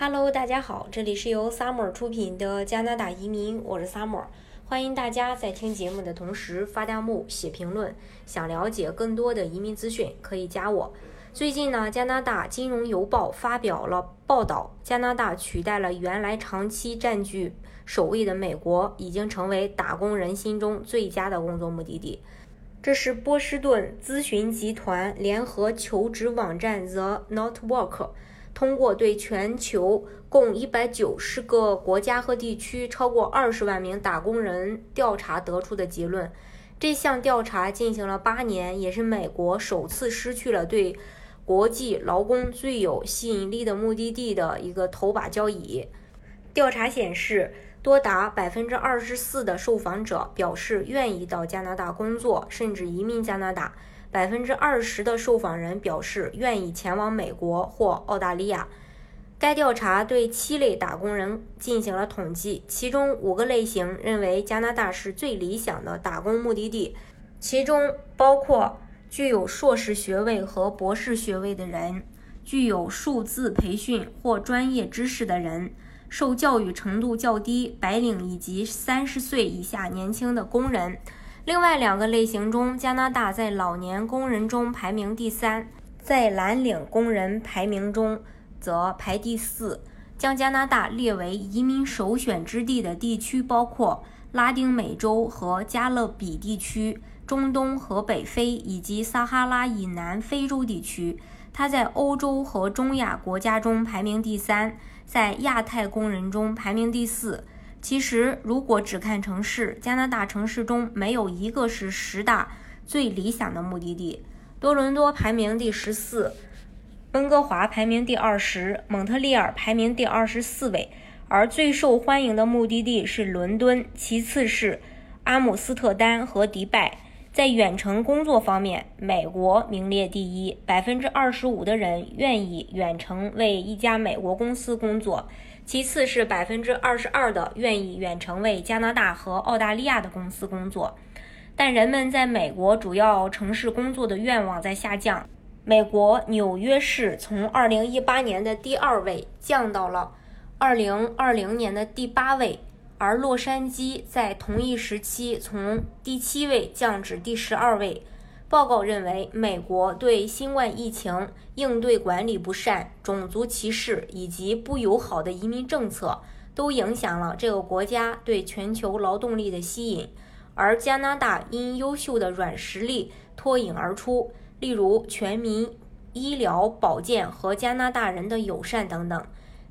Hello，大家好，这里是由 Summer 出品的加拿大移民，我是 Summer，欢迎大家在听节目的同时发弹幕、写评论。想了解更多的移民资讯，可以加我。最近呢，加拿大金融邮报发表了报道，加拿大取代了原来长期占据首位的美国，已经成为打工人心中最佳的工作目的地。这是波士顿咨询集团联合求职网站 The Notwork。通过对全球共一百九十个国家和地区超过二十万名打工人调查得出的结论，这项调查进行了八年，也是美国首次失去了对国际劳工最有吸引力的目的地的一个头把交椅。调查显示，多达百分之二十四的受访者表示愿意到加拿大工作，甚至移民加拿大。百分之二十的受访人表示愿意前往美国或澳大利亚。该调查对七类打工人进行了统计，其中五个类型认为加拿大是最理想的打工目的地，其中包括具有硕士学位和博士学位的人，具有数字培训或专业知识的人，受教育程度较低白领以及三十岁以下年轻的工人。另外两个类型中，加拿大在老年工人中排名第三，在蓝领工人排名中则排第四。将加拿大列为移民首选之地的地区包括拉丁美洲和加勒比地区、中东和北非以及撒哈拉以南非洲地区。它在欧洲和中亚国家中排名第三，在亚太工人中排名第四。其实，如果只看城市，加拿大城市中没有一个是十大最理想的目的地。多伦多排名第十四，温哥华排名第二十，蒙特利尔排名第二十四位。而最受欢迎的目的地是伦敦，其次是阿姆斯特丹和迪拜。在远程工作方面，美国名列第一，百分之二十五的人愿意远程为一家美国公司工作。其次是百分之二十二的愿意远程为加拿大和澳大利亚的公司工作，但人们在美国主要城市工作的愿望在下降。美国纽约市从二零一八年的第二位降到了二零二零年的第八位，而洛杉矶在同一时期从第七位降至第十二位。报告认为，美国对新冠疫情应对管理不善、种族歧视以及不友好的移民政策，都影响了这个国家对全球劳动力的吸引。而加拿大因优秀的软实力脱颖而出，例如全民医疗保健和加拿大人的友善等等。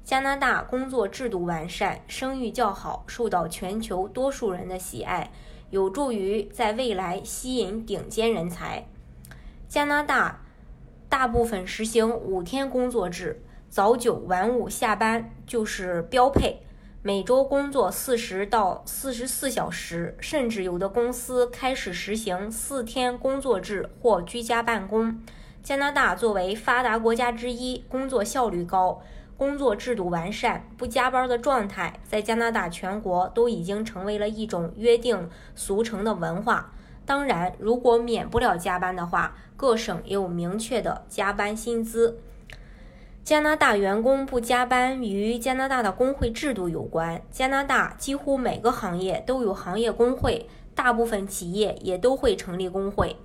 加拿大工作制度完善，声誉较好，受到全球多数人的喜爱。有助于在未来吸引顶尖人才。加拿大大部分实行五天工作制，早九晚五下班就是标配。每周工作四十到四十四小时，甚至有的公司开始实行四天工作制或居家办公。加拿大作为发达国家之一，工作效率高。工作制度完善，不加班的状态在加拿大全国都已经成为了一种约定俗成的文化。当然，如果免不了加班的话，各省也有明确的加班薪资。加拿大员工不加班与加拿大的工会制度有关。加拿大几乎每个行业都有行业工会，大部分企业也都会成立工会。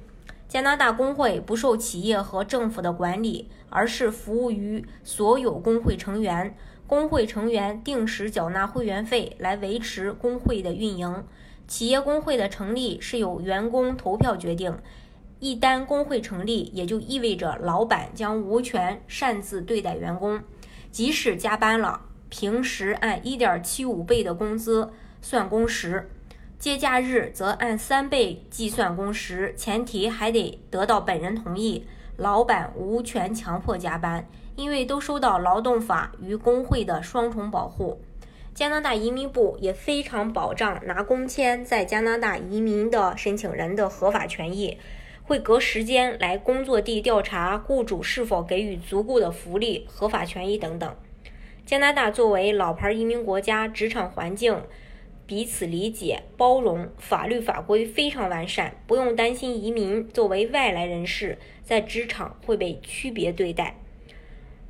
加拿大工会不受企业和政府的管理，而是服务于所有工会成员。工会成员定时缴纳会员费来维持工会的运营。企业工会的成立是由员工投票决定。一旦工会成立，也就意味着老板将无权擅自对待员工，即使加班了，平时按一点七五倍的工资算工时。节假日则按三倍计算工时，前提还得得到本人同意。老板无权强迫加班，因为都受到劳动法与工会的双重保护。加拿大移民部也非常保障拿工签在加拿大移民的申请人的合法权益，会隔时间来工作地调查雇主是否给予足够的福利、合法权益等等。加拿大作为老牌移民国家，职场环境。彼此理解、包容，法律法规非常完善，不用担心移民作为外来人士在职场会被区别对待。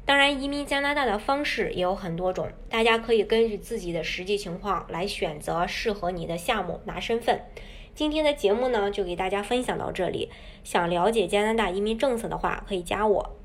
当然，移民加拿大的方式也有很多种，大家可以根据自己的实际情况来选择适合你的项目拿身份。今天的节目呢，就给大家分享到这里。想了解加拿大移民政策的话，可以加我。